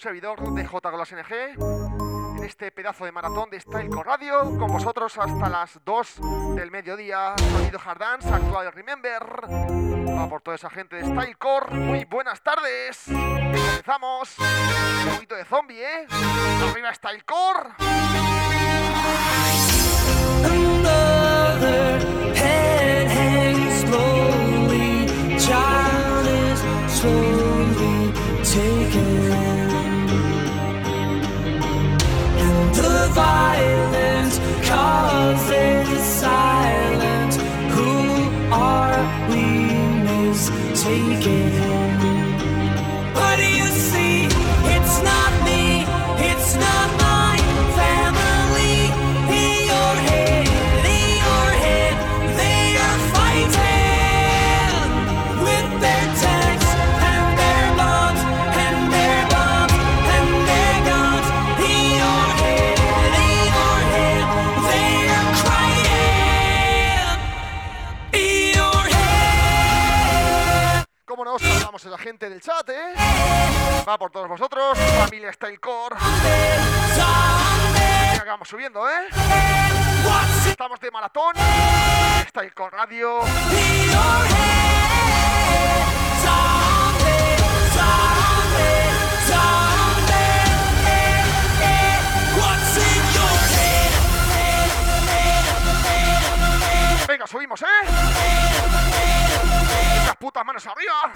servidor de J con NG. En este pedazo de maratón de Stylecore Radio, con vosotros hasta las 2 del mediodía. Sonido Hard actual Remember. Va por toda esa gente de Stylecore. Muy buenas tardes. Comenzamos. Un poquito de zombie, ¿eh? Arriba Stylecore. taking saludamos a la gente del chat, ¿eh? Va por todos vosotros, familia Stylecore. Vamos subiendo, ¿eh? Estamos de maratón. Stylecore Radio. Venga, subimos, ¿eh? putas manos arriba.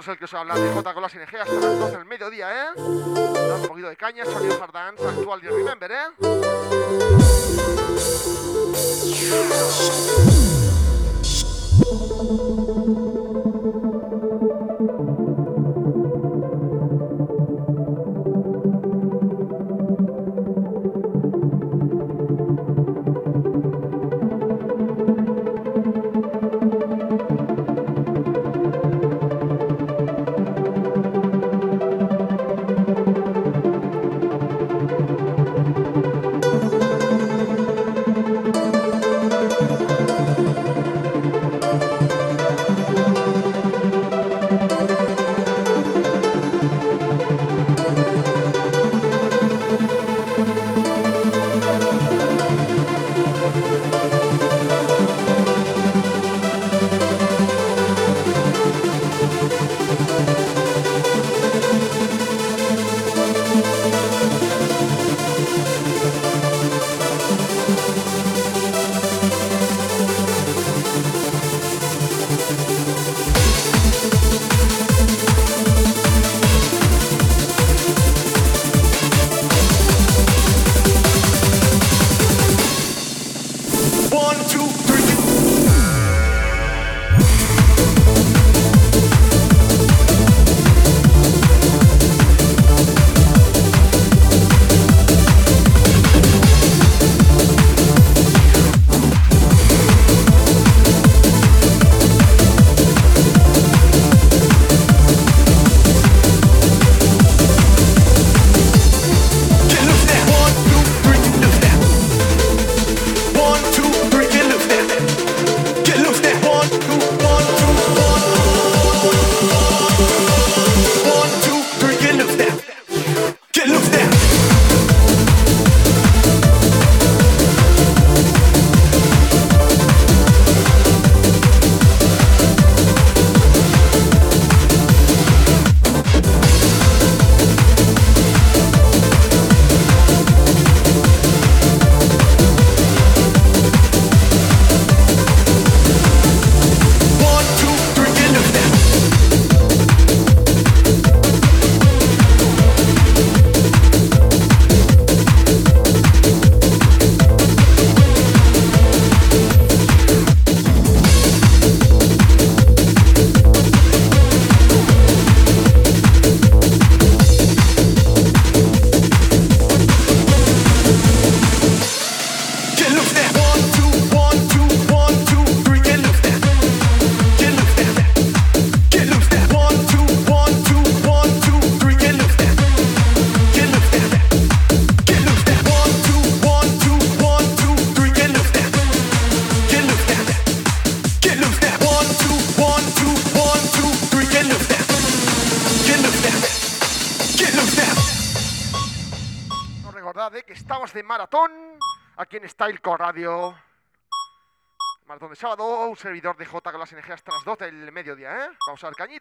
Vosotros el que os habla de J con las energías hasta las 12 del mediodía, ¿eh? Dando un poquito de caña, sonido hard dance, actual y remember, ¿eh? Styleco Radio. Maratón de sábado, un servidor de J con las energías las 12 del mediodía, ¿eh? Vamos a cañita.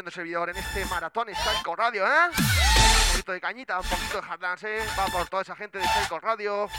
siendo servidor en este maratón Psycho Radio. ¿eh? Un poquito de cañita, un poquito de hard dance, ¿eh? Va por toda esa gente de Psycho Radio.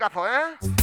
musicazo, ¿eh?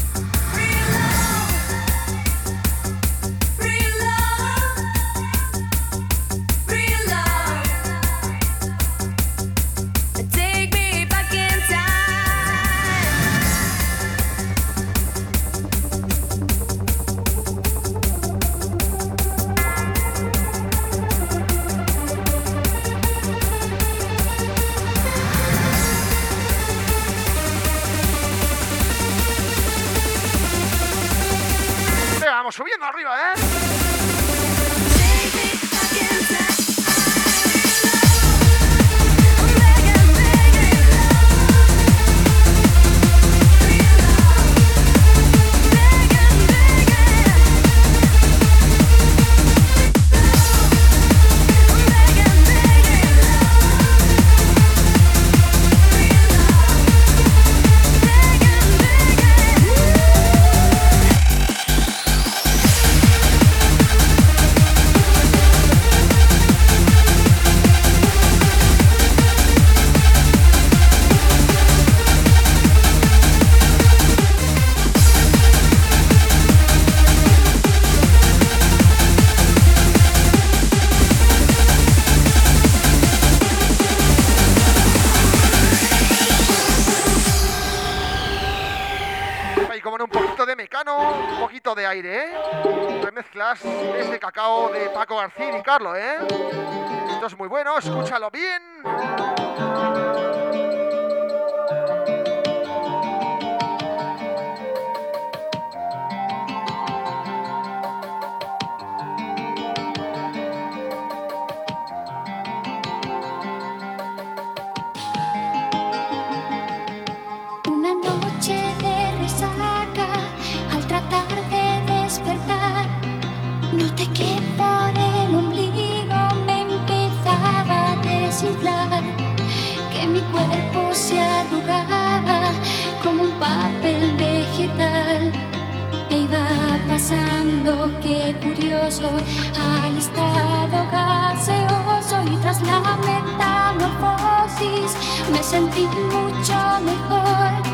verás ese cacao de Paco García y Carlos, ¿eh? Esto es muy bueno, escúchalo bien. se arrugaba como un papel vegetal. E iba pasando, qué curioso, al estado gaseoso y tras la metamorfosis me sentí mucho mejor.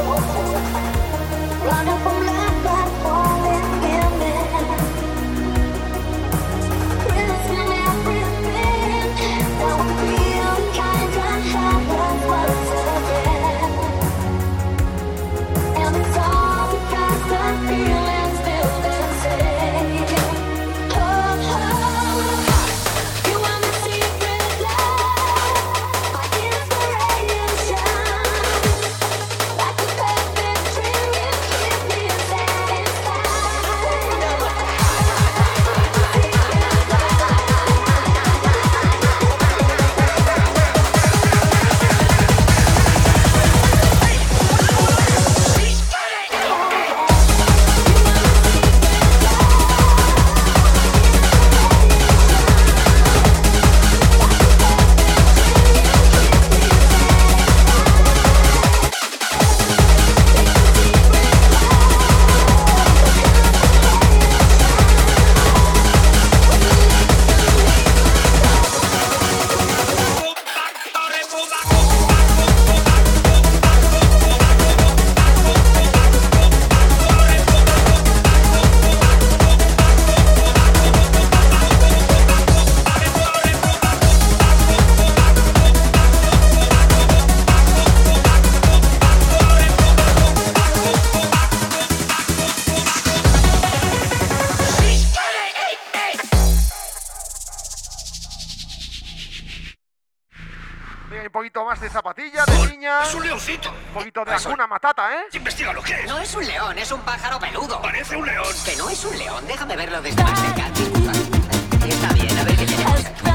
Records. Es un leoncito. un poquito de Eso- Hakuna Matata, ¿eh? Investiga lo que es. No es un león, es un pájaro peludo. Parece un león. Que no es un león, déjame verlo desde más cerca. Está bien, a ver qué tenemos.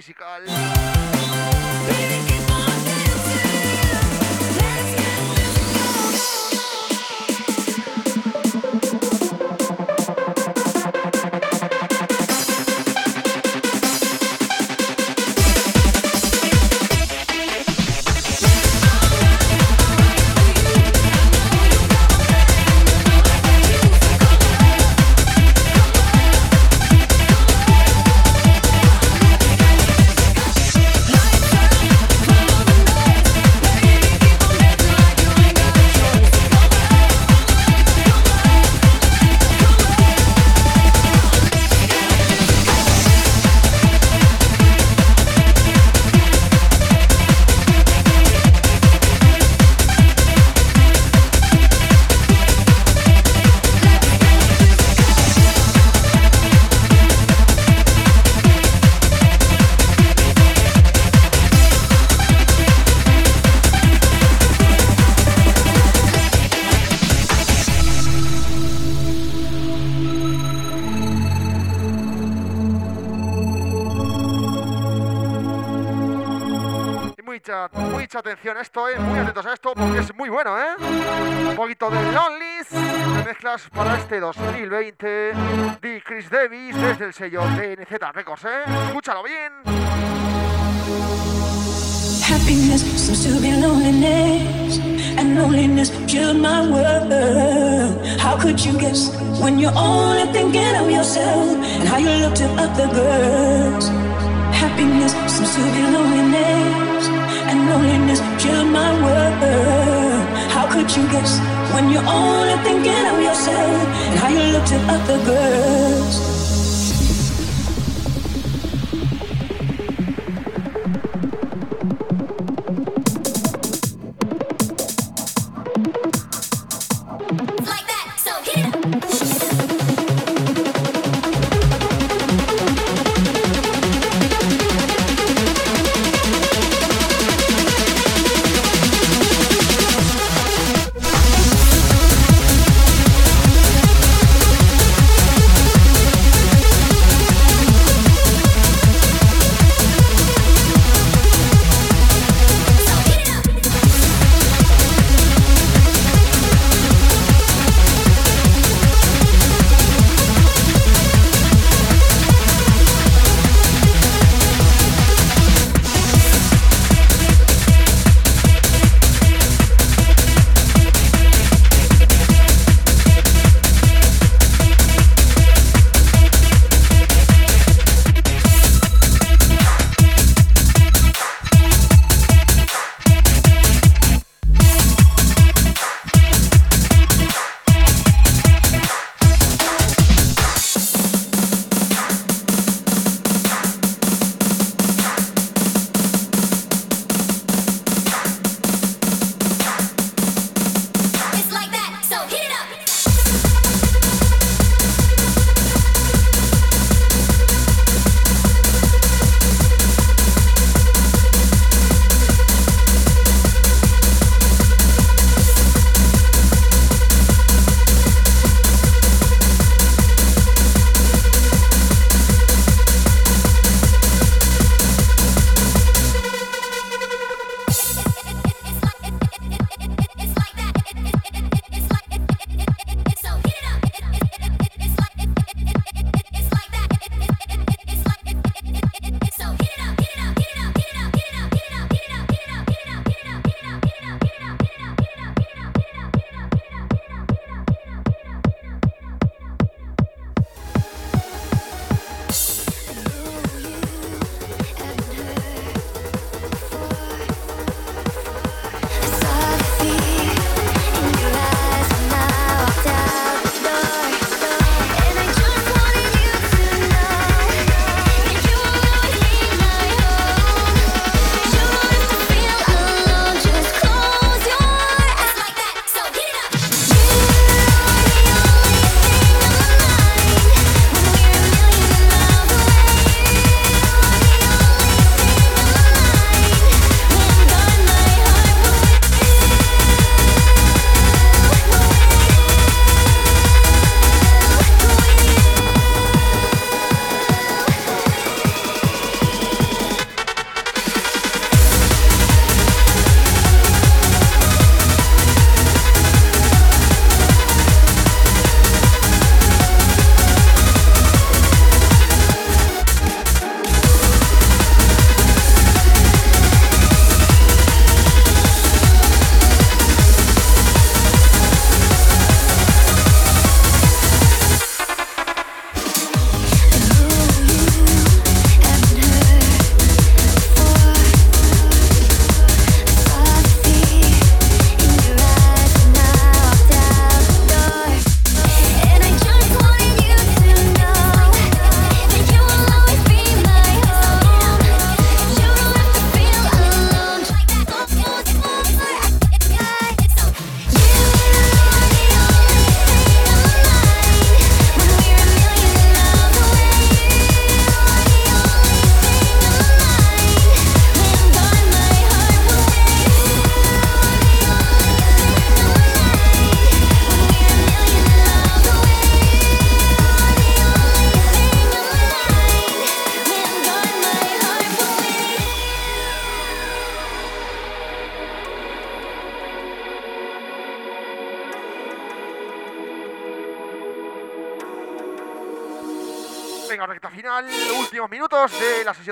Physical. dicho, atención a esto, ¿eh? Muy atentos a esto porque es muy bueno, ¿eh? Un poquito de Lonelys, de mezclas para este 2020 de Chris Davis desde el sello DNZ Records, ¿eh? Escúchalo bien. Happiness seems to be loneliness, and loneliness killed my world. How could you guess when you're only thinking of yourself and how you look to other girls? Happiness seems to be loneliness. loneliness, you're my world. How could you guess when you're only thinking of yourself and how you look to other girls?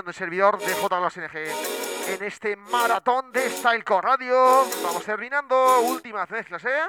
Del servidor de JLSNG en este maratón de Stylecore Radio. Vamos terminando, últimas mezclas, ¿eh?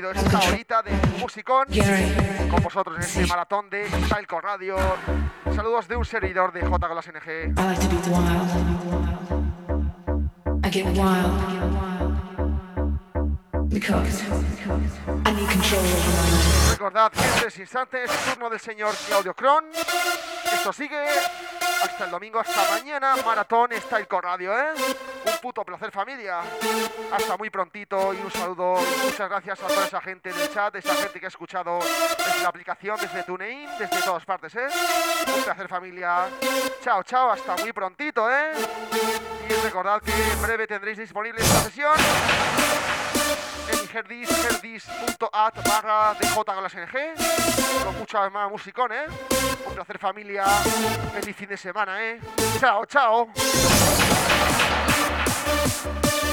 Compartido esta horita de musicón con vosotros en este maratón de Styleco Radio. Saludos de un servidor de J con las NG. I like to be wild. I get wild because I need control over my life. Recordad que en tres instantes, turno del señor Claudio Cron. Esto sigue hasta el domingo, hasta mañana, maratón Styleco Radio, ¿eh? Puto placer familia. Hasta muy prontito y un saludo. Muchas gracias a toda esa gente del chat, esa gente que ha escuchado desde la aplicación, desde TuneIn, desde todas partes, ¿eh? Un placer familia. Chao, chao, hasta muy prontito, ¿eh? Y recordad que en breve tendréis disponible esta sesión en herdis, herdis.at barra DJ Galas NG con mucha más musicón, ¿eh? Un placer familia, feliz fin de semana, ¿eh? Chao, chao. Thank you.